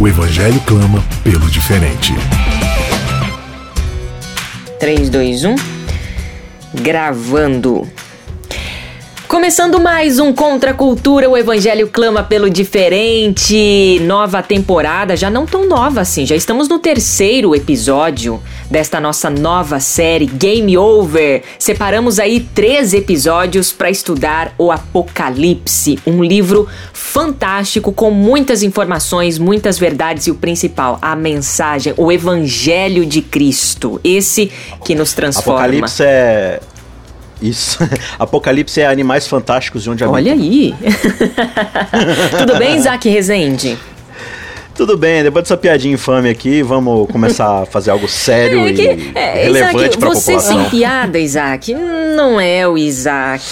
O Evangelho clama pelo diferente. 3, 2, 1. Gravando. Começando mais um Contra a Cultura, o Evangelho clama pelo diferente. Nova temporada, já não tão nova assim, já estamos no terceiro episódio desta nossa nova série Game Over. Separamos aí três episódios para estudar o Apocalipse, um livro fantástico com muitas informações, muitas verdades e o principal, a mensagem, o Evangelho de Cristo. Esse que nos transforma. Apocalipse é isso. Apocalipse é Animais Fantásticos de onde habitam. Olha aí. Tudo bem, Isaac Rezende? Tudo bem, depois dessa piadinha infame aqui, vamos começar a fazer algo sério é que, e é, relevante para a população. Você sem piada, Isaac, não é o Isaac.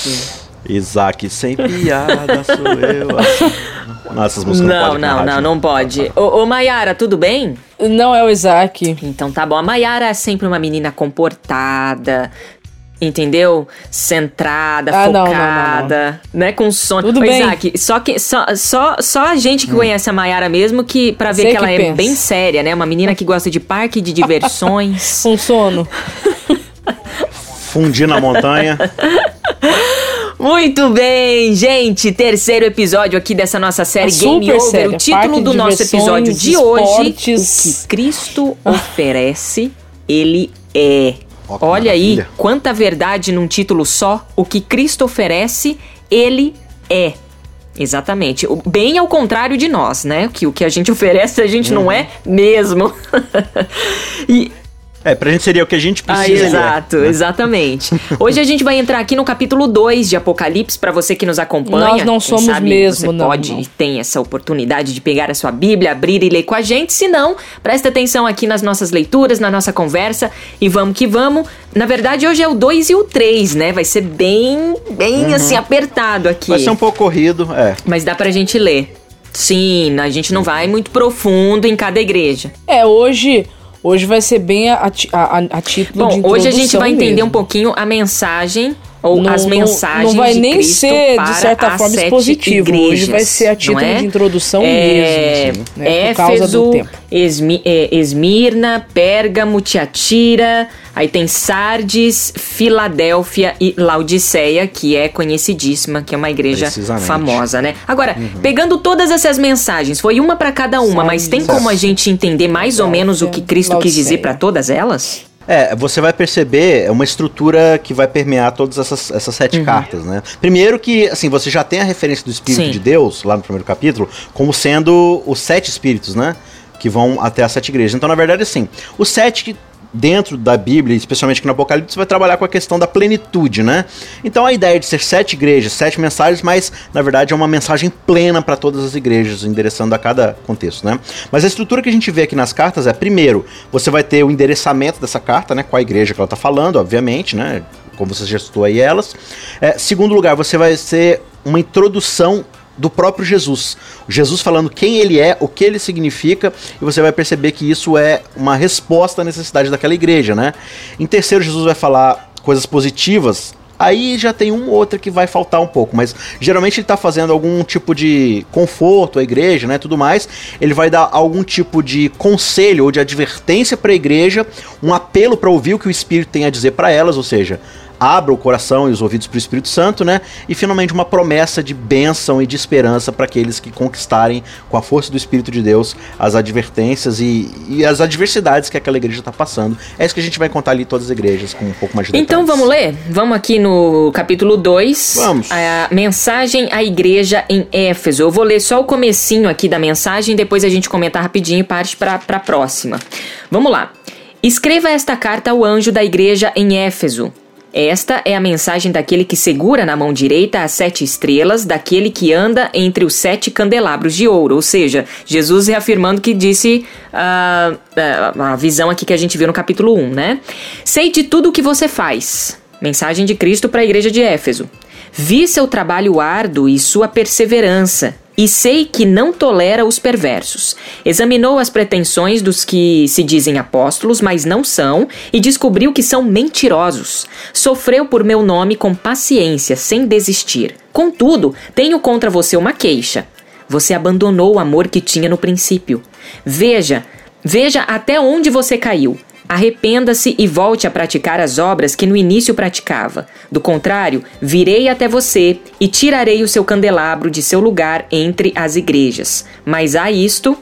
Isaac sem piada sou eu. Assim. Nossa, músicas não, não, não, não, não pode. Ô, ô Mayara, tudo bem? Não é o Isaac. Então tá bom. A Mayara é sempre uma menina comportada, entendeu? Centrada, ah, focada, não, não, não, né? Com sono. Tudo Ô, bem. Isaac, só, que, só, só, só a gente que hum. conhece a Mayara mesmo que para ver Sei que ela é bem séria, né? Uma menina que gosta de parque de diversões. Com sono. Fundir na montanha. Muito bem, gente. Terceiro episódio aqui dessa nossa série é Game Over. Séria. O título do nosso episódio de esportes. hoje: O que Cristo oferece, ele é. Oh, Olha aí, quanta verdade num título só. O que Cristo oferece, ele é. Exatamente. Bem ao contrário de nós, né? Que o que a gente oferece a gente uhum. não é mesmo. e é, pra gente seria o que a gente precisa. Ah, exato, né? exatamente. Hoje a gente vai entrar aqui no capítulo 2 de Apocalipse, para você que nos acompanha. Nós não somos sabe, mesmo, você não. pode não. e tem essa oportunidade de pegar a sua Bíblia, abrir e ler com a gente. Se não, presta atenção aqui nas nossas leituras, na nossa conversa e vamos que vamos. Na verdade, hoje é o 2 e o 3, né? Vai ser bem, bem uhum. assim, apertado aqui. Vai ser um pouco corrido, é. Mas dá pra gente ler. Sim, a gente não vai muito profundo em cada igreja. É, hoje Hoje vai ser bem a, a, a título Bom, de introdução hoje a gente vai entender mesmo. um pouquinho a mensagem ou não, as mensagens não vai de nem Cristo ser de certa forma expositivo igrejas, hoje vai ser a título é? de introdução é, mesmo assim, né, Éfeso, por causa do tempo Esmi, é, Esmirna Pérgamo Tiatira aí tem Sardes Filadélfia e Laodiceia que é conhecidíssima que é uma igreja famosa né agora uhum. pegando todas essas mensagens foi uma para cada uma Sardes. mas tem como a gente entender mais ou menos o que Cristo Laodiceia. quis dizer para todas elas é, você vai perceber uma estrutura que vai permear todas essas, essas sete uhum. cartas, né? Primeiro que, assim, você já tem a referência do Espírito Sim. de Deus, lá no primeiro capítulo, como sendo os sete Espíritos, né? Que vão até as sete igrejas. Então, na verdade, assim, os sete dentro da Bíblia, especialmente aqui no Apocalipse, vai trabalhar com a questão da plenitude, né? Então a ideia de ser sete igrejas, sete mensagens, mas na verdade é uma mensagem plena para todas as igrejas, endereçando a cada contexto, né? Mas a estrutura que a gente vê aqui nas cartas é, primeiro, você vai ter o endereçamento dessa carta, né? Com a igreja que ela está falando, obviamente, né? Como você já citou aí elas. É, segundo lugar, você vai ser uma introdução do próprio Jesus. Jesus falando quem ele é, o que ele significa, e você vai perceber que isso é uma resposta à necessidade daquela igreja, né? Em terceiro, Jesus vai falar coisas positivas. Aí já tem um ou outra que vai faltar um pouco, mas geralmente ele está fazendo algum tipo de conforto à igreja, né, tudo mais. Ele vai dar algum tipo de conselho ou de advertência para a igreja, um apelo para ouvir o que o Espírito tem a dizer para elas, ou seja, abra o coração e os ouvidos para o Espírito Santo, né? E finalmente uma promessa de bênção e de esperança para aqueles que conquistarem com a força do Espírito de Deus as advertências e, e as adversidades que aquela igreja está passando. É isso que a gente vai contar ali todas as igrejas com um pouco mais de detalhes. Então vamos ler? Vamos aqui no capítulo 2. Vamos. A mensagem à igreja em Éfeso. Eu vou ler só o comecinho aqui da mensagem, depois a gente comenta rapidinho e parte para a próxima. Vamos lá. Escreva esta carta ao anjo da igreja em Éfeso Esta é a mensagem daquele que segura na mão direita as sete estrelas, daquele que anda entre os sete candelabros de ouro. Ou seja, Jesus reafirmando que disse uh, uh, a visão aqui que a gente viu no capítulo 1, né? Sei de tudo o que você faz. Mensagem de Cristo para a igreja de Éfeso. Vi seu trabalho árduo e sua perseverança e sei que não tolera os perversos. Examinou as pretensões dos que se dizem apóstolos, mas não são, e descobriu que são mentirosos. Sofreu por meu nome com paciência, sem desistir. Contudo, tenho contra você uma queixa. Você abandonou o amor que tinha no princípio. Veja, veja até onde você caiu. Arrependa-se e volte a praticar as obras que no início praticava. Do contrário, virei até você e tirarei o seu candelabro de seu lugar entre as igrejas. Mas há isto,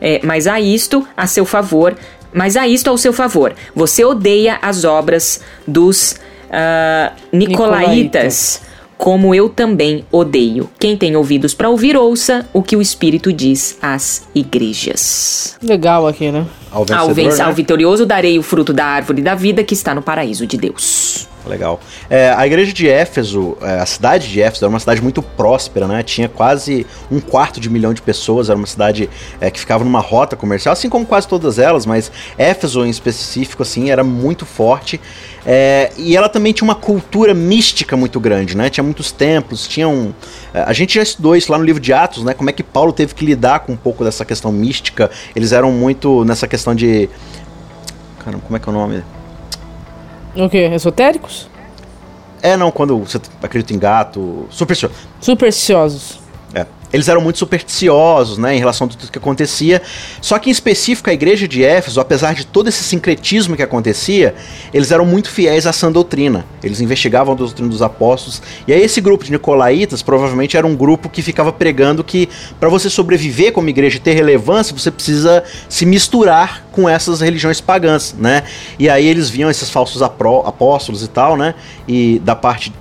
é, mas há isto a seu favor, mas há isto ao seu favor. Você odeia as obras dos uh, Nicolaitas como eu também odeio. Quem tem ouvidos para ouvir, ouça o que o Espírito diz às igrejas. Legal aqui, né? Ao, vencedor, ao, vencer, né? ao vitorioso darei o fruto da árvore da vida que está no paraíso de Deus. Legal. É, a igreja de Éfeso, é, a cidade de Éfeso era uma cidade muito próspera, né? Tinha quase um quarto de milhão de pessoas, era uma cidade é, que ficava numa rota comercial, assim como quase todas elas, mas Éfeso em específico, assim, era muito forte. É, e ela também tinha uma cultura mística muito grande, né? Tinha muitos templos, tinha um... É, a gente já estudou isso lá no livro de Atos, né? Como é que Paulo teve que lidar com um pouco dessa questão mística. Eles eram muito nessa questão de... Caramba, como é que é o nome? O quê? Esotéricos? É, não, quando você acredita em gato. Supersticiosos. Supersticiosos. Eles eram muito supersticiosos, né, em relação a tudo que acontecia. Só que em específico a igreja de Éfeso, apesar de todo esse sincretismo que acontecia, eles eram muito fiéis à sã doutrina. Eles investigavam a doutrina dos apóstolos. E aí esse grupo de nicolaítas provavelmente era um grupo que ficava pregando que para você sobreviver como igreja e ter relevância, você precisa se misturar com essas religiões pagãs, né? E aí eles viam esses falsos apóstolos e tal, né? E da parte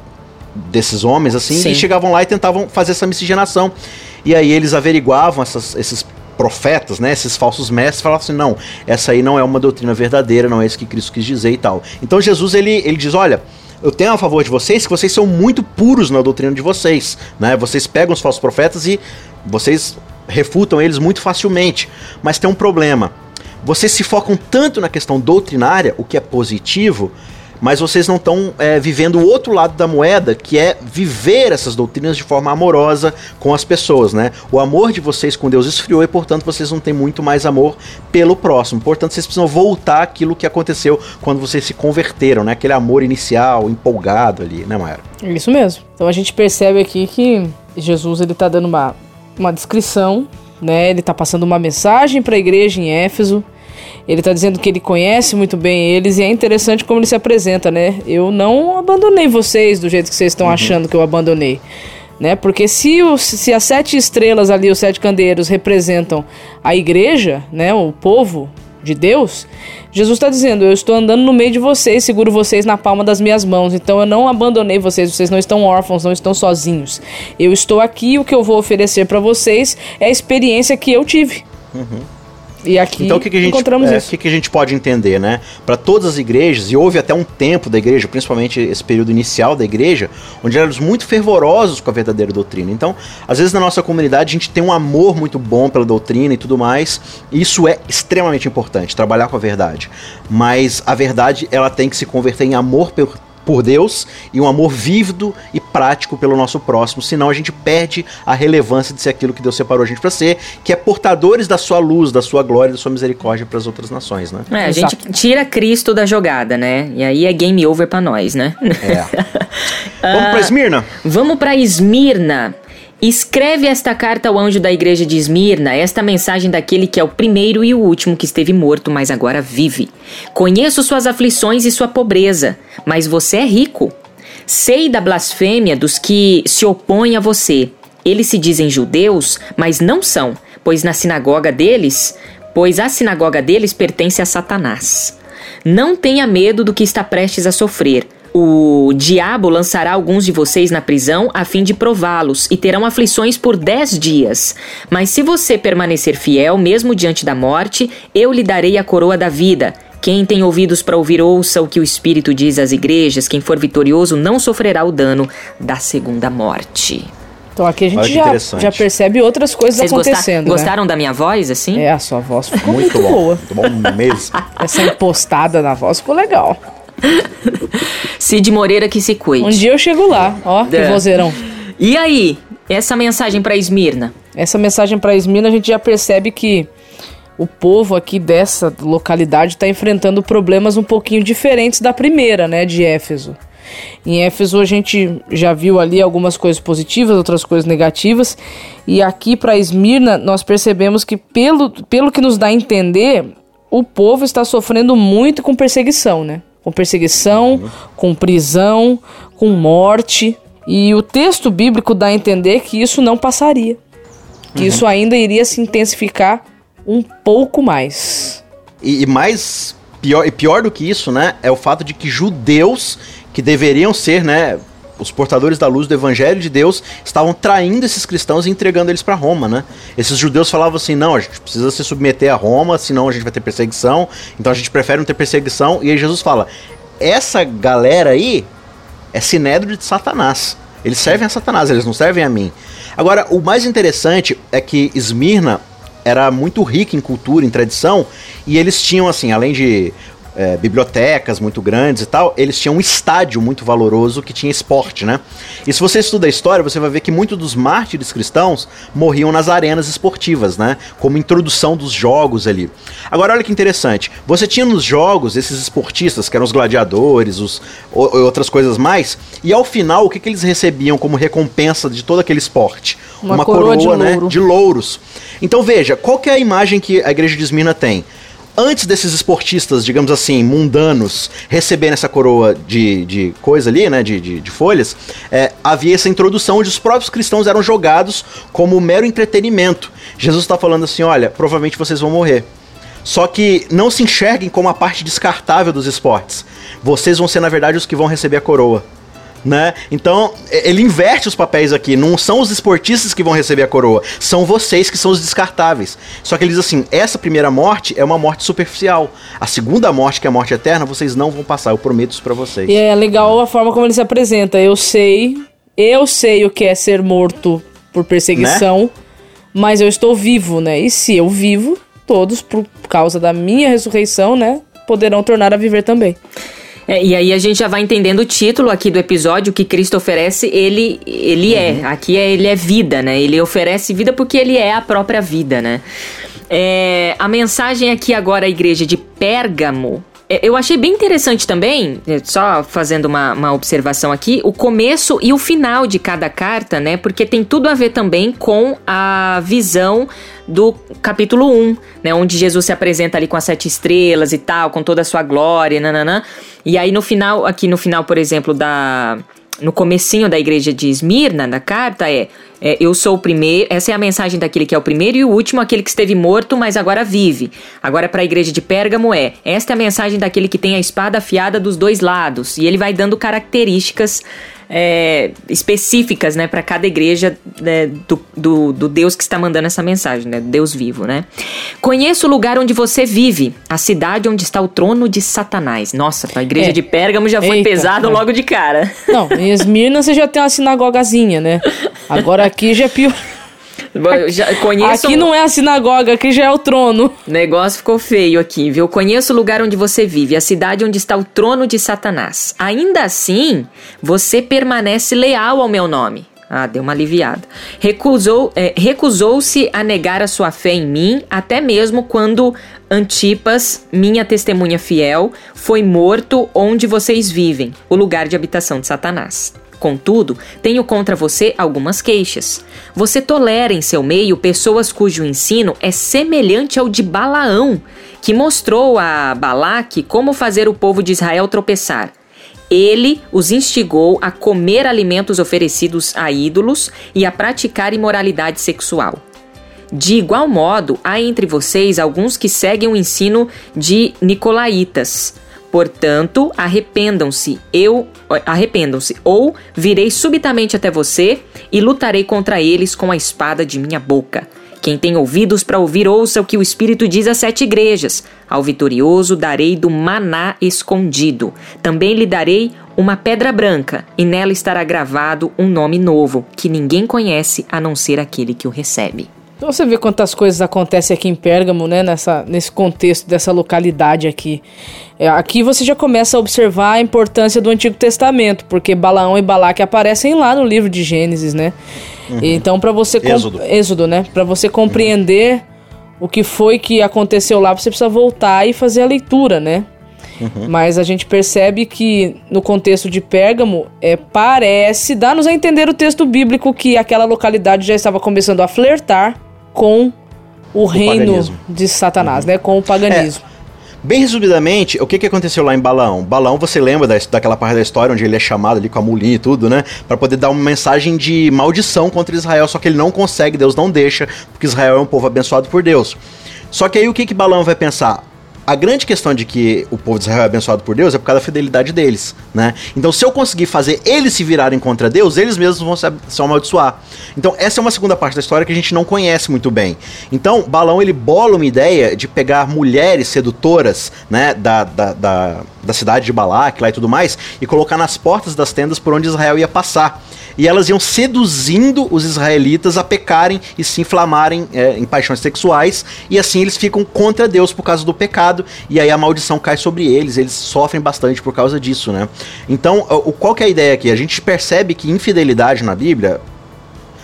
desses homens, assim, Sim. e chegavam lá e tentavam fazer essa miscigenação. E aí eles averiguavam essas, esses profetas, né, esses falsos mestres, falavam assim, não, essa aí não é uma doutrina verdadeira, não é isso que Cristo quis dizer e tal. Então Jesus, ele, ele diz, olha, eu tenho a favor de vocês que vocês são muito puros na doutrina de vocês, né, vocês pegam os falsos profetas e vocês refutam eles muito facilmente, mas tem um problema, vocês se focam tanto na questão doutrinária, o que é positivo, mas vocês não estão é, vivendo o outro lado da moeda, que é viver essas doutrinas de forma amorosa com as pessoas, né? O amor de vocês com Deus esfriou e, portanto, vocês não têm muito mais amor pelo próximo. Portanto, vocês precisam voltar aquilo que aconteceu quando vocês se converteram, né? Aquele amor inicial, empolgado ali, né, Mayara? Isso mesmo. Então a gente percebe aqui que Jesus ele tá dando uma, uma descrição, né? Ele tá passando uma mensagem para a igreja em Éfeso ele está dizendo que ele conhece muito bem eles e é interessante como ele se apresenta, né? Eu não abandonei vocês do jeito que vocês estão uhum. achando que eu abandonei. Né? Porque se, o, se as sete estrelas ali, os sete candeeiros, representam a igreja, né? o povo de Deus, Jesus está dizendo: Eu estou andando no meio de vocês, seguro vocês na palma das minhas mãos. Então eu não abandonei vocês, vocês não estão órfãos, não estão sozinhos. Eu estou aqui, o que eu vou oferecer para vocês é a experiência que eu tive. Uhum. E aqui então, o que, que a gente, encontramos é, isso. O que, que a gente pode entender, né? Para todas as igrejas, e houve até um tempo da igreja, principalmente esse período inicial da igreja, onde éramos muito fervorosos com a verdadeira doutrina. Então, às vezes na nossa comunidade a gente tem um amor muito bom pela doutrina e tudo mais, e isso é extremamente importante, trabalhar com a verdade. Mas a verdade, ela tem que se converter em amor por por Deus e um amor vívido e prático pelo nosso próximo, senão a gente perde a relevância de ser aquilo que Deus separou a gente para ser, que é portadores da sua luz, da sua glória, da sua misericórdia para as outras nações, né? É, a Exato. gente tira Cristo da jogada, né? E aí é game over para nós, né? É. Vamos para Esmirna? Vamos para Esmirna. Escreve esta carta ao anjo da igreja de Esmirna, esta mensagem daquele que é o primeiro e o último que esteve morto, mas agora vive. Conheço suas aflições e sua pobreza, mas você é rico. Sei da blasfêmia dos que se opõem a você. Eles se dizem judeus, mas não são, pois na sinagoga deles, pois a sinagoga deles pertence a Satanás. Não tenha medo do que está prestes a sofrer. O diabo lançará alguns de vocês na prisão a fim de prová-los e terão aflições por dez dias. Mas se você permanecer fiel, mesmo diante da morte, eu lhe darei a coroa da vida. Quem tem ouvidos para ouvir, ouça o que o Espírito diz às igrejas. Quem for vitorioso não sofrerá o dano da segunda morte. Então aqui a gente já, já percebe outras coisas Vocês acontecendo. Gostar, gostaram da minha voz, assim? É, a sua voz ficou muito, muito boa. Muito bom mesmo. Essa impostada na voz ficou legal. Cid Moreira que se cuide. Um dia eu chego lá, ó, que é. vozeirão. E aí, essa mensagem para Esmirna? Essa mensagem para Esmirna a gente já percebe que o povo aqui dessa localidade está enfrentando problemas um pouquinho diferentes da primeira, né, de Éfeso. Em Éfeso a gente já viu ali algumas coisas positivas, outras coisas negativas, e aqui para Esmirna nós percebemos que pelo, pelo que nos dá a entender, o povo está sofrendo muito com perseguição, né? Com perseguição, com prisão, com morte. E o texto bíblico dá a entender que isso não passaria. Que uhum. isso ainda iria se intensificar um pouco mais. E, e mais pior, e pior do que isso, né? É o fato de que judeus que deveriam ser, né, os portadores da luz do evangelho de Deus estavam traindo esses cristãos e entregando eles para Roma, né? Esses judeus falavam assim: "Não, a gente precisa se submeter a Roma, senão a gente vai ter perseguição. Então a gente prefere não ter perseguição". E aí Jesus fala: "Essa galera aí é sinédrio de Satanás. Eles servem a Satanás, eles não servem a mim". Agora, o mais interessante é que Esmirna era muito rica em cultura, em tradição, e eles tinham assim, além de é, bibliotecas muito grandes e tal, eles tinham um estádio muito valoroso que tinha esporte, né? E se você estuda a história, você vai ver que muitos dos mártires cristãos morriam nas arenas esportivas, né? Como introdução dos jogos ali. Agora, olha que interessante. Você tinha nos jogos esses esportistas, que eram os gladiadores, os, outras coisas mais, e ao final, o que, que eles recebiam como recompensa de todo aquele esporte? Uma, Uma coroa, coroa de, né, de louros. Então veja, qual que é a imagem que a igreja de Esmina tem? Antes desses esportistas, digamos assim, mundanos, receberem essa coroa de, de coisa ali, né, de, de, de folhas, é, havia essa introdução onde os próprios cristãos eram jogados como mero entretenimento. Jesus está falando assim: olha, provavelmente vocês vão morrer. Só que não se enxerguem como a parte descartável dos esportes. Vocês vão ser, na verdade, os que vão receber a coroa né? Então, ele inverte os papéis aqui. Não são os esportistas que vão receber a coroa, são vocês que são os descartáveis. Só que ele diz assim: essa primeira morte é uma morte superficial. A segunda morte, que é a morte eterna, vocês não vão passar. Eu prometo isso pra vocês. E é legal a forma como ele se apresenta. Eu sei, eu sei o que é ser morto por perseguição, né? mas eu estou vivo, né? E se eu vivo, todos, por causa da minha ressurreição, né? Poderão tornar a viver também. É, e aí a gente já vai entendendo o título aqui do episódio, que Cristo oferece, ele, ele é. uhum. é. Aqui é, ele é vida, né? Ele oferece vida porque ele é a própria vida, né? É, a mensagem aqui agora, a igreja de Pérgamo, eu achei bem interessante também, é, só fazendo uma, uma, observação aqui, o começo e o final de cada carta, né? Porque tem tudo a ver também com a visão do capítulo 1, né? Onde Jesus se apresenta ali com as sete estrelas e tal, com toda a sua glória, nananã. E aí no final, aqui no final, por exemplo, da no comecinho da igreja de Esmirna, na carta, é, é, eu sou o primeiro, essa é a mensagem daquele que é o primeiro e o último, aquele que esteve morto, mas agora vive. Agora para a igreja de Pérgamo é, esta é a mensagem daquele que tem a espada afiada dos dois lados, e ele vai dando características é, específicas, né, para cada igreja né, do, do, do, Deus que está mandando essa mensagem, né, Deus vivo, né? Conheça o lugar onde você vive, a cidade onde está o trono de Satanás. Nossa, a igreja é. de Pérgamo já foi Eita, pesado logo de cara. Não, em Esmirna você já tem uma sinagogazinha, né? Agora aqui já é pior. Já conheço aqui não é a sinagoga, aqui já é o trono. O negócio ficou feio aqui, viu? Conheço o lugar onde você vive, a cidade onde está o trono de Satanás. Ainda assim, você permanece leal ao meu nome. Ah, deu uma aliviada. Recusou, é, recusou-se a negar a sua fé em mim, até mesmo quando Antipas, minha testemunha fiel, foi morto onde vocês vivem, o lugar de habitação de Satanás. Contudo, tenho contra você algumas queixas. Você tolera em seu meio pessoas cujo ensino é semelhante ao de Balaão, que mostrou a Balaque como fazer o povo de Israel tropeçar. Ele os instigou a comer alimentos oferecidos a ídolos e a praticar imoralidade sexual. De igual modo, há entre vocês alguns que seguem o ensino de Nicolaitas Portanto, arrependam-se, eu arrependam-se, ou virei subitamente até você e lutarei contra eles com a espada de minha boca. Quem tem ouvidos para ouvir, ouça o que o Espírito diz às sete igrejas. Ao vitorioso darei do maná escondido. Também lhe darei uma pedra branca, e nela estará gravado um nome novo, que ninguém conhece a não ser aquele que o recebe. Então você vê quantas coisas acontecem aqui em Pérgamo, né? Nessa, nesse contexto dessa localidade aqui. É, aqui você já começa a observar a importância do Antigo Testamento, porque Balaão e Balaque aparecem lá no livro de Gênesis, né? Uhum. Então para você Êxodo. Êxodo, né? Para você compreender uhum. o que foi que aconteceu lá, você precisa voltar e fazer a leitura, né? Uhum. Mas a gente percebe que no contexto de Pérgamo, é, parece, dá-nos a entender o texto bíblico que aquela localidade já estava começando a flertar com o, o reino paganismo. de Satanás, uhum. né? Com o paganismo. É. Bem resumidamente, o que, que aconteceu lá em Balão? Balão, você lembra da, daquela parte da história onde ele é chamado ali com a mulinha e tudo, né? Para poder dar uma mensagem de maldição contra Israel, só que ele não consegue, Deus não deixa, porque Israel é um povo abençoado por Deus. Só que aí o que, que Balão vai pensar? A grande questão de que o povo de Israel é abençoado por Deus é por causa da fidelidade deles, né? Então, se eu conseguir fazer eles se virarem contra Deus, eles mesmos vão se, se amaldiçoar. Então, essa é uma segunda parte da história que a gente não conhece muito bem. Então, Balão ele bola uma ideia de pegar mulheres sedutoras, né, da, da, da, da cidade de Balac lá e tudo mais, e colocar nas portas das tendas por onde Israel ia passar e elas iam seduzindo os israelitas a pecarem e se inflamarem é, em paixões sexuais, e assim eles ficam contra Deus por causa do pecado, e aí a maldição cai sobre eles, eles sofrem bastante por causa disso, né? Então, o, qual que é a ideia aqui? A gente percebe que infidelidade na Bíblia,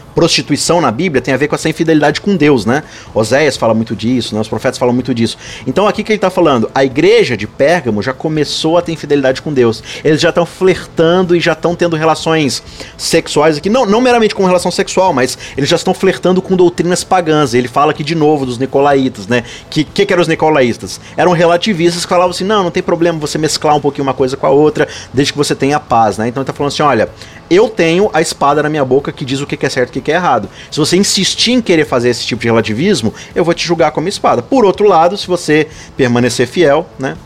prostituição na Bíblia tem a ver com essa infidelidade com Deus, né? Oséias fala muito disso, né? os profetas falam muito disso. Então aqui que ele está falando, a igreja de Pérgamo já começou a ter infidelidade com Deus. Eles já estão flertando e já estão tendo relações sexuais aqui, não, não meramente com relação sexual, mas eles já estão flertando com doutrinas pagãs. Ele fala aqui de novo dos nicolaítas, né? Que que, que eram os nicolaístas? Eram relativistas que falavam assim: não, não tem problema você mesclar um pouquinho uma coisa com a outra, desde que você tenha paz, né? Então ele tá falando assim: olha, eu tenho a espada na minha boca que diz o que é certo e o que é errado. Se você insistir em querer fazer esse tipo de relativismo, eu vou te julgar com a minha espada. Por outro lado, se você permanecer fiel, né,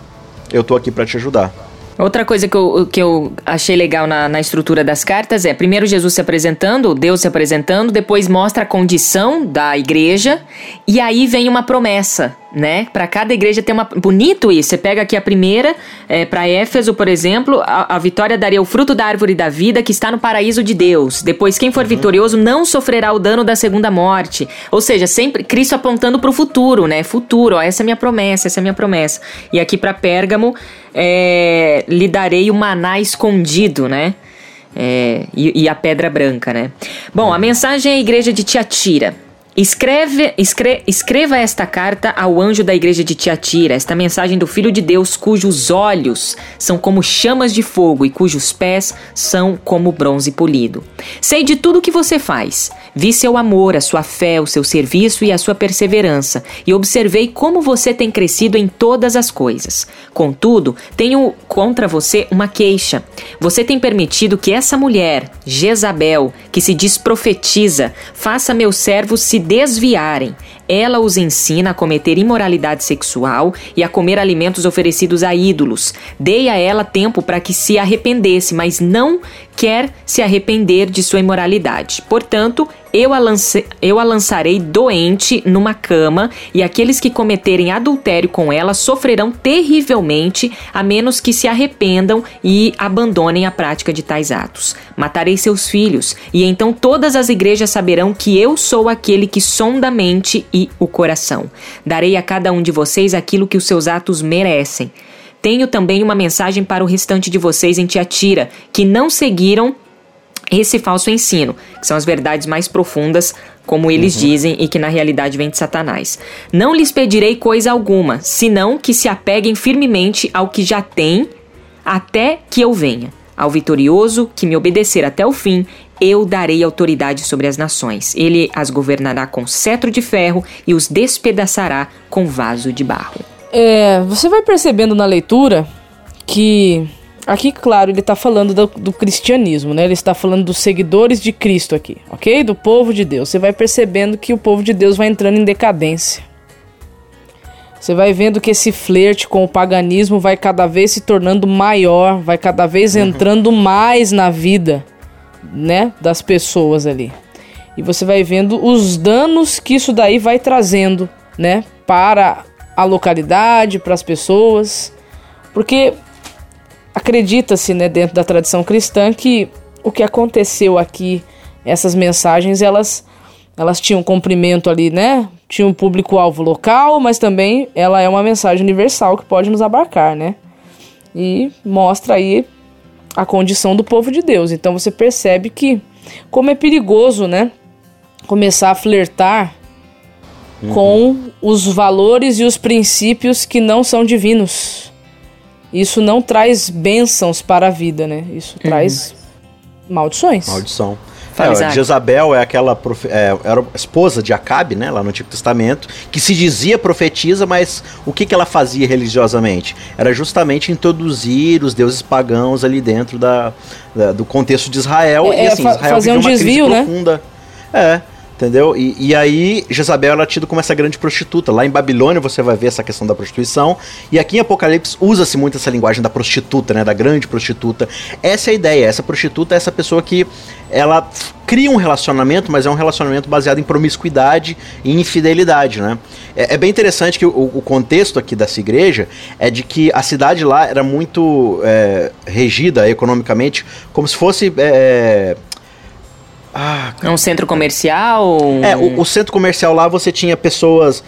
eu tô aqui para te ajudar. Outra coisa que eu, que eu achei legal na, na estrutura das cartas é, primeiro Jesus se apresentando, Deus se apresentando, depois mostra a condição da igreja, e aí vem uma promessa, né? Para cada igreja tem uma. Bonito isso. Você pega aqui a primeira, é, para Éfeso, por exemplo, a, a, vitória daria o fruto da árvore da vida que está no paraíso de Deus. Depois, quem for uhum. vitorioso não sofrerá o dano da segunda morte. Ou seja, sempre Cristo apontando para o futuro, né? Futuro, ó, essa é minha promessa, essa é minha promessa. E aqui para Pérgamo, é, lhe darei o maná escondido, né? É, e, e, a pedra branca, né? Bom, a mensagem é a igreja de Tiatira. Escreve, escre, escreva esta carta ao anjo da igreja de Tiatira, esta mensagem do Filho de Deus, cujos olhos são como chamas de fogo e cujos pés são como bronze polido. Sei de tudo o que você faz. Vi seu amor, a sua fé, o seu serviço e a sua perseverança, e observei como você tem crescido em todas as coisas. Contudo, tenho contra você uma queixa. Você tem permitido que essa mulher, Jezabel, que se diz profetiza, faça meus servos se desviarem. Ela os ensina a cometer imoralidade sexual e a comer alimentos oferecidos a ídolos. Dei a ela tempo para que se arrependesse, mas não quer se arrepender de sua imoralidade. Portanto, eu a, lance, eu a lançarei doente numa cama, e aqueles que cometerem adultério com ela sofrerão terrivelmente, a menos que se arrependam e abandonem a prática de tais atos. Matarei seus filhos, e então todas as igrejas saberão que eu sou aquele que sonda mente e o coração. Darei a cada um de vocês aquilo que os seus atos merecem. Tenho também uma mensagem para o restante de vocês em Tiatira, que não seguiram esse falso ensino, que são as verdades mais profundas, como eles uhum. dizem, e que na realidade vem de Satanás. Não lhes pedirei coisa alguma, senão que se apeguem firmemente ao que já têm, até que eu venha. Ao vitorioso que me obedecer até o fim, eu darei autoridade sobre as nações. Ele as governará com cetro de ferro e os despedaçará com vaso de barro. É, você vai percebendo na leitura que Aqui, claro, ele está falando do, do, cristianismo, né? Ele está falando dos seguidores de Cristo aqui, ok? Do povo de Deus. Você vai percebendo que o povo de Deus vai entrando em decadência. Você vai vendo que esse flerte com o paganismo vai cada vez se tornando maior, vai cada vez uhum. entrando mais na vida, né, das pessoas ali. E você vai vendo os danos que isso daí vai trazendo, né, para a localidade, para as pessoas. Porque acredita-se, né, dentro da tradição cristã que o que aconteceu aqui, essas mensagens, elas elas tinham cumprimento ali, né? Tinha um público-alvo local, mas também ela é uma mensagem universal que pode nos abarcar, né? E mostra aí a condição do povo de Deus. Então você percebe que como é perigoso, né? Começar a flertar uhum. com os valores e os princípios que não são divinos. Isso não traz bênçãos para a vida, né? Isso uhum. traz maldições. Maldição. É, Jezabel é aquela é, era esposa de Acabe, né, lá no Antigo Testamento, que se dizia profetisa, mas o que, que ela fazia religiosamente? Era justamente introduzir os deuses pagãos ali dentro da, da do contexto de Israel. É, e assim, Israel fazer um desvio, né? Profunda. É. Entendeu? E, e aí, Jezabel é tida como essa grande prostituta. Lá em Babilônia você vai ver essa questão da prostituição. E aqui em Apocalipse usa-se muito essa linguagem da prostituta, né? Da grande prostituta. Essa é a ideia. Essa prostituta é essa pessoa que ela cria um relacionamento, mas é um relacionamento baseado em promiscuidade e infidelidade, né? É, é bem interessante que o, o, contexto aqui dessa igreja é de que a cidade lá era muito é, regida economicamente como se fosse é, ah, é um centro comercial? É, o, o, centro comercial lá você tinha pessoas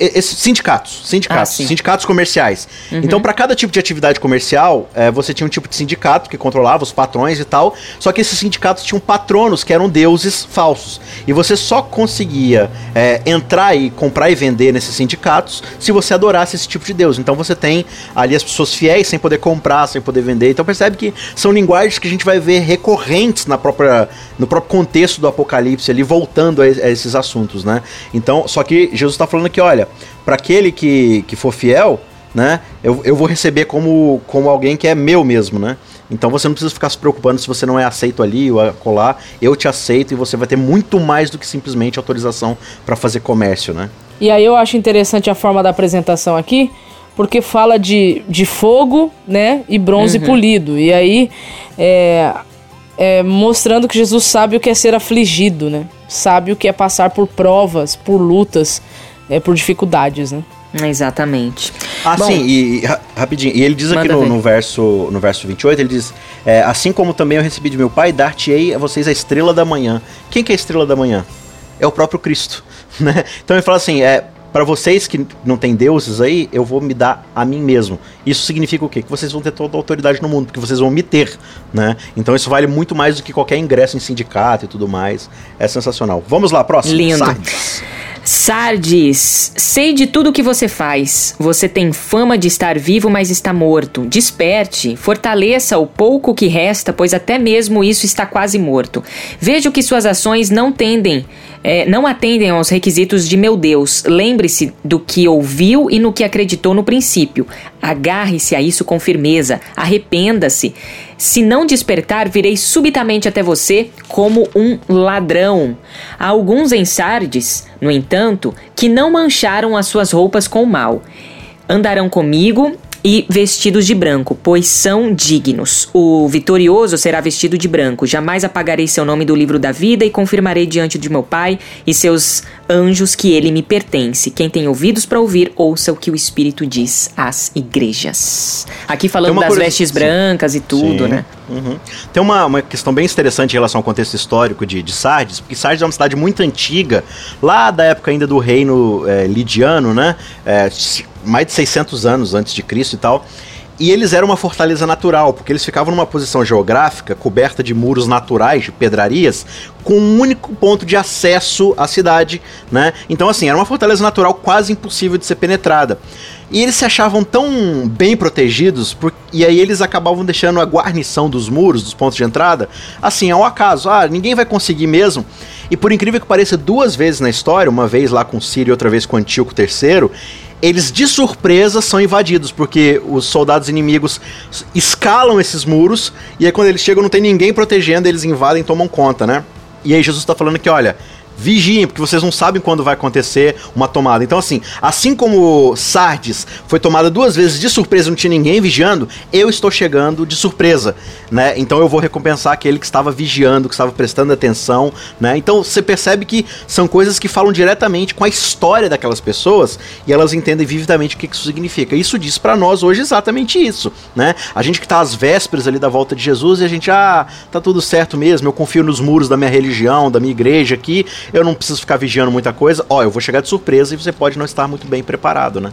esses sindicatos, sindicatos, ah, sindicatos comerciais. Uhum. Então, para cada tipo de atividade comercial, é, você tinha um tipo de sindicato que controlava os patrões e tal. Só que esses sindicatos tinham patronos que eram deuses falsos. E você só conseguia é, entrar e comprar e vender nesses sindicatos se você adorasse esse tipo de deus. Então, você tem ali as pessoas fiéis sem poder comprar, sem poder vender. Então, percebe que são linguagens que a gente vai ver recorrentes na própria, no próprio contexto do Apocalipse ali, voltando a, a esses assuntos, né? Então, só que Jesus está falando que, olha, para aquele que, que for fiel, né, eu, eu vou receber como, como alguém que é meu mesmo, né? Então você não precisa ficar se preocupando se você não é aceito ali ou colar. Eu te aceito e você vai ter muito mais do que simplesmente autorização para fazer comércio, né? E aí eu acho interessante a forma da apresentação aqui, porque fala de, de fogo, né, e bronze uhum. polido. E aí é, é, mostrando que Jesus sabe o que é ser afligido, né? Sabe o que é passar por provas, por lutas é, por dificuldades, né? Exatamente. Ah, Bom, sim, e, rapidinho, e ele diz aqui no, no, verso, no verso 28, ele diz, é, assim como também eu recebi de meu pai, dar-te-ei a vocês a estrela da manhã. Quem que é a estrela da manhã? É o próprio Cristo, né? Então ele fala assim, é, para vocês que não têm deuses aí, eu vou me dar a mim mesmo. Isso significa o quê? Que vocês vão ter toda a autoridade no mundo, porque vocês vão me ter, né? Então isso vale muito mais do que qualquer ingresso em sindicato e tudo mais. É sensacional. Vamos lá, próximo. Lindo. Sardes. Sardes, sei de tudo o que você faz. Você tem fama de estar vivo, mas está morto. Desperte, fortaleça o pouco que resta, pois até mesmo isso está quase morto. Vejo que suas ações não tendem é, não atendem aos requisitos de meu Deus. Lembre-se do que ouviu e no que acreditou no princípio. Agarre-se a isso com firmeza. Arrependa-se. Se não despertar, virei subitamente até você como um ladrão. Há alguns em Sardes, no entanto, que não mancharam as suas roupas com mal. Andarão comigo e vestidos de branco, pois são dignos. O vitorioso será vestido de branco. Jamais apagarei seu nome do livro da vida e confirmarei diante de meu Pai e seus anjos que ele me pertence. Quem tem ouvidos para ouvir, ouça o que o Espírito diz às igrejas. Aqui falando das coisa... vestes brancas e tudo, Sim. né? Uhum. Tem uma, uma questão bem interessante em relação ao contexto histórico de, de Sardes, porque Sardes é uma cidade muito antiga, lá da época ainda do reino é, lidiano, né? É, mais de 600 anos antes de Cristo e tal. E eles eram uma fortaleza natural, porque eles ficavam numa posição geográfica coberta de muros naturais, de pedrarias, com um único ponto de acesso à cidade, né? Então, assim, era uma fortaleza natural quase impossível de ser penetrada. E eles se achavam tão bem protegidos, por, e aí eles acabavam deixando a guarnição dos muros, dos pontos de entrada, assim, ao acaso. Ah, ninguém vai conseguir mesmo. E por incrível que pareça, duas vezes na história, uma vez lá com Sírio e outra vez com Antíoco III, eles de surpresa são invadidos, porque os soldados inimigos escalam esses muros, e aí quando eles chegam não tem ninguém protegendo, eles invadem e tomam conta, né? E aí Jesus está falando que, olha, vigiem, porque vocês não sabem quando vai acontecer uma tomada. Então, assim, assim como Sardes foi tomada duas vezes de surpresa, não tinha ninguém vigiando, eu estou chegando de surpresa, né? Então eu vou recompensar aquele que estava vigiando, que estava prestando atenção, né? Então você percebe que são coisas que falam diretamente com a história daquelas pessoas e elas entendem vividamente o que isso significa. Isso diz para nós hoje exatamente isso, né? A gente que está às vésperas ali da volta de Jesus e a gente, ah, tá tudo certo mesmo, eu confio nos muros da minha religião, da minha igreja aqui, eu não preciso ficar vigiando muita coisa. Ó, eu vou chegar de surpresa e você pode não estar muito bem preparado, né?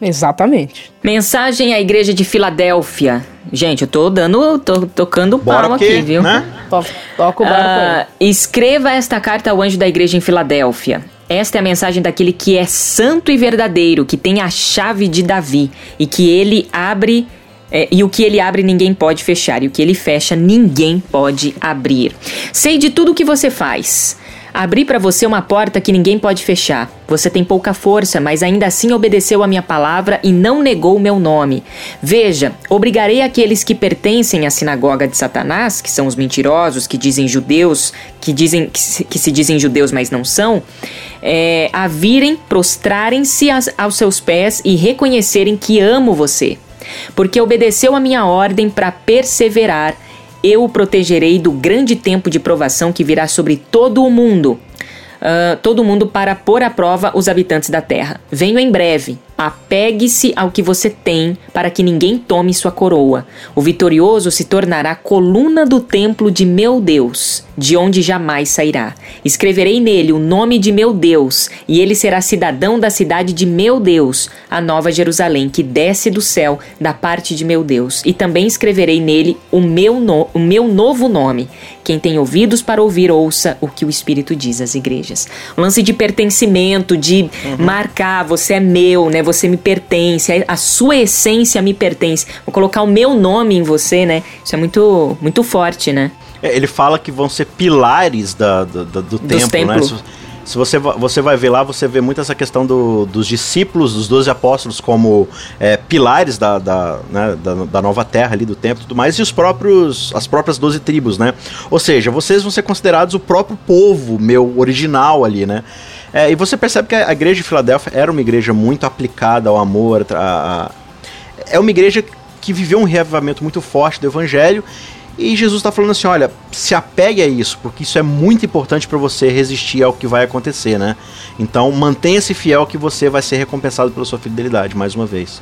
Exatamente. Mensagem à igreja de Filadélfia. Gente, eu tô dando, tô tocando Bora pau que, aqui, viu? Né? Toca o barco Ah, escreva esta carta ao anjo da igreja em Filadélfia. Esta é a mensagem daquele que é santo e verdadeiro, que tem a chave de Davi e que ele abre. é, e o que ele abre ninguém pode fechar, e o que ele fecha ninguém pode abrir. Sei de tudo o que você faz. Abri para você uma porta que ninguém pode fechar. Você tem pouca força, mas ainda assim obedeceu a minha palavra e não negou o meu nome. Veja, obrigarei aqueles que pertencem à sinagoga de Satanás, que são os mentirosos, que dizem judeus, que dizem que se, que se dizem judeus, mas não são, é, a virem, prostrarem-se aos, aos seus pés e reconhecerem que amo você. Porque obedeceu a minha ordem para perseverar eu o protegerei do grande tempo de provação que virá sobre todo o mundo. ah, todo mundo para pôr à prova os habitantes da terra. Venho em breve. Apegue-se ao que você tem, para que ninguém tome sua coroa. O vitorioso se tornará coluna do templo de meu Deus, de onde jamais sairá. Escreverei nele o nome de meu Deus, e ele será cidadão da cidade de meu Deus, a nova Jerusalém, que desce do céu da parte de meu Deus. E também escreverei nele o meu, no- o meu novo nome. Quem tem ouvidos para ouvir, ouça o que o Espírito diz às igrejas. O lance de pertencimento, de marcar, você é meu, né? Você me pertence, a- sua essência me pertence. Vou colocar o meu nome em você, né? Isso é muito, muito forte, né? É, ele fala que vão ser pilares da, da- da- do templo, né? templo. Se, se você, você vai ver lá, você vê muito essa questão do- dos discípulos, dos doze apóstolos, como é, pilares da, da, né, da, da nova terra ali, do templo e tudo mais, e os próprios, as próprias doze tribos, né? Ou seja, vocês vão ser considerados o próprio povo meu original ali, né? É, e você percebe que a, a igreja de Filadélfia era uma igreja muito aplicada ao amor, a- a- é uma igreja que viveu um reavivamento muito forte do evangelho e Jesus está falando assim, olha, se apegue a isso, porque isso é muito importante para você resistir ao que vai acontecer, né? Então mantenha-se fiel que você vai ser recompensado pela sua fidelidade, mais uma vez.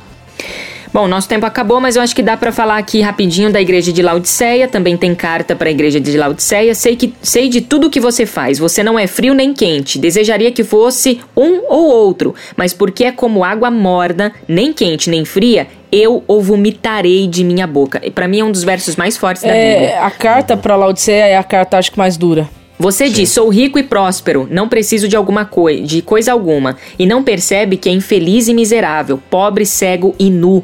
Bom, nosso tempo acabou, mas eu acho que dá pra falar aqui rapidinho da igreja de Laodiceia. Também tem carta para a igreja de Laodiceia. Sei que sei de tudo que você faz. Você não é frio nem quente. Desejaria que fosse um ou outro, mas porque é como água morna, nem quente nem fria, eu o vomitarei de minha boca. E pra mim é um dos versos mais fortes da Bíblia. É, a carta pra Laodiceia é a carta, acho que mais dura. Você diz: sou rico e próspero, não preciso de alguma coisa, de coisa alguma, e não percebe que é infeliz e miserável, pobre, cego e nu.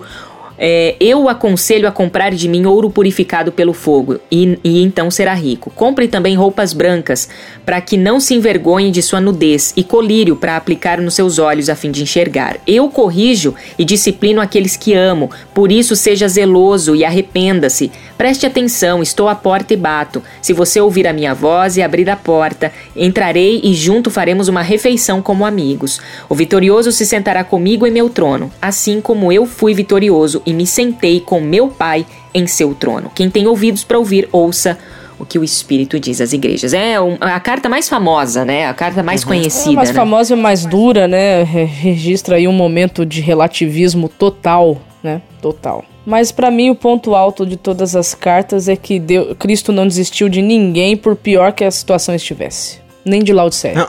É, eu aconselho a comprar de mim ouro purificado pelo fogo, e, e então será rico. Compre também roupas brancas, para que não se envergonhe de sua nudez, e colírio para aplicar nos seus olhos a fim de enxergar. Eu corrijo e disciplino aqueles que amo, por isso seja zeloso e arrependa-se. Preste atenção, estou à porta e bato. Se você ouvir a minha voz e abrir a porta, entrarei e junto faremos uma refeição como amigos. O vitorioso se sentará comigo em meu trono, assim como eu fui vitorioso e me sentei com meu Pai em seu trono. Quem tem ouvidos para ouvir, ouça o que o Espírito diz às igrejas. É a carta mais famosa, né? A carta mais É conhecida, mais né? famosa e mais dura, né? Re- Registra aí um momento de relativismo total, né? Total. Mas pra mim o ponto alto de todas as cartas é que Deu- Cristo não desistiu de ninguém por pior que a situação estivesse. Nem de Laodiceia. Não.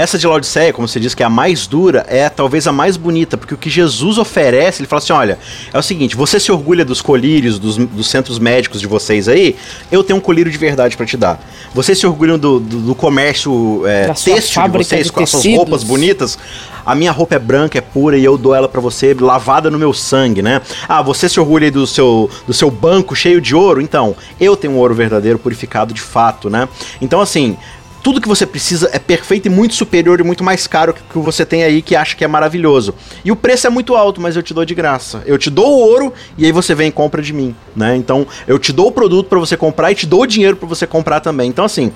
Essa de Laodiceia, como você diz, que é a mais dura, é talvez a mais bonita, porque o que Jesus oferece, ele fala assim: olha, é o seguinte, você se orgulha dos colírios, dos, dos centros médicos de vocês aí, eu tenho um colírio de verdade pra te dar. Vocês se orgulham do, do, do comércio é, têxtil de vocês, de com as suas roupas bonitas, a minha roupa é branca, é pura e eu dou ela pra você lavada no meu sangue, né? Ah, você se orgulha do seu, do seu banco cheio de ouro? Então, eu tenho um ouro verdadeiro purificado de fato, né? Então, assim, tudo que você precisa é perfeito e muito superior e muito mais caro que o que você tem aí que acha que é maravilhoso. E o preço é muito alto, mas eu te dou de graça. Eu te dou o ouro e aí você vem e compra de mim, né? Então, eu te dou o produto pra você comprar e te dou o dinheiro pra você comprar também. Então, assim,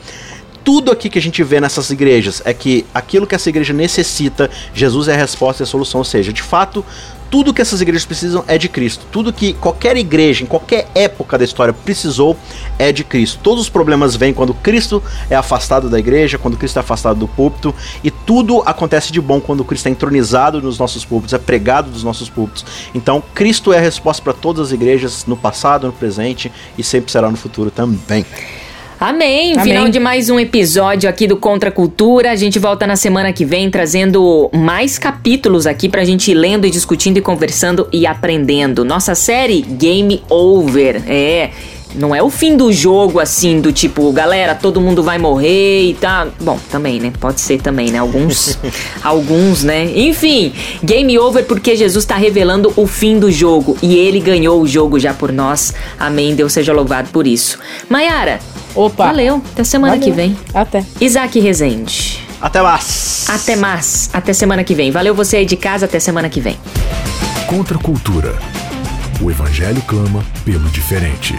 tudo aqui que a gente vê nessas igrejas é que aquilo que essa igreja necessita, Jesus é a resposta e a solução. Ou seja, de fato, tudo que essas igrejas precisam é de Cristo. Tudo que qualquer igreja, em qualquer época da história, precisou é de Cristo. Todos os problemas vêm quando Cristo é afastado da igreja, quando Cristo é afastado do púlpito, e tudo acontece de bom quando Cristo é entronizado nos nossos púlpitos, é pregado nos nossos púlpitos. Então, Cristo é a resposta para todas as igrejas, no passado, no presente e sempre será no futuro também. Amém. Amém. Final de mais um episódio aqui do Contra Cultura. A gente volta na semana que vem trazendo mais capítulos aqui pra gente ir lendo e discutindo e conversando e aprendendo. Nossa série Game Over. É. Não é o fim do jogo, assim, do tipo, galera, todo mundo vai morrer e tá. Bom, também, né? Pode ser também, né? Alguns. alguns, né? Enfim, game over porque Jesus tá revelando o fim do jogo. E ele ganhou o jogo já por nós. Amém. Deus seja louvado por isso. Maiara, Opa. Valeu. Até semana Valeu. que vem. Até. Isaac Rezende. Até mais. Até mais. Até semana que vem. Valeu você aí de casa. Até semana que vem. Contra a cultura. O Evangelho clama pelo diferente.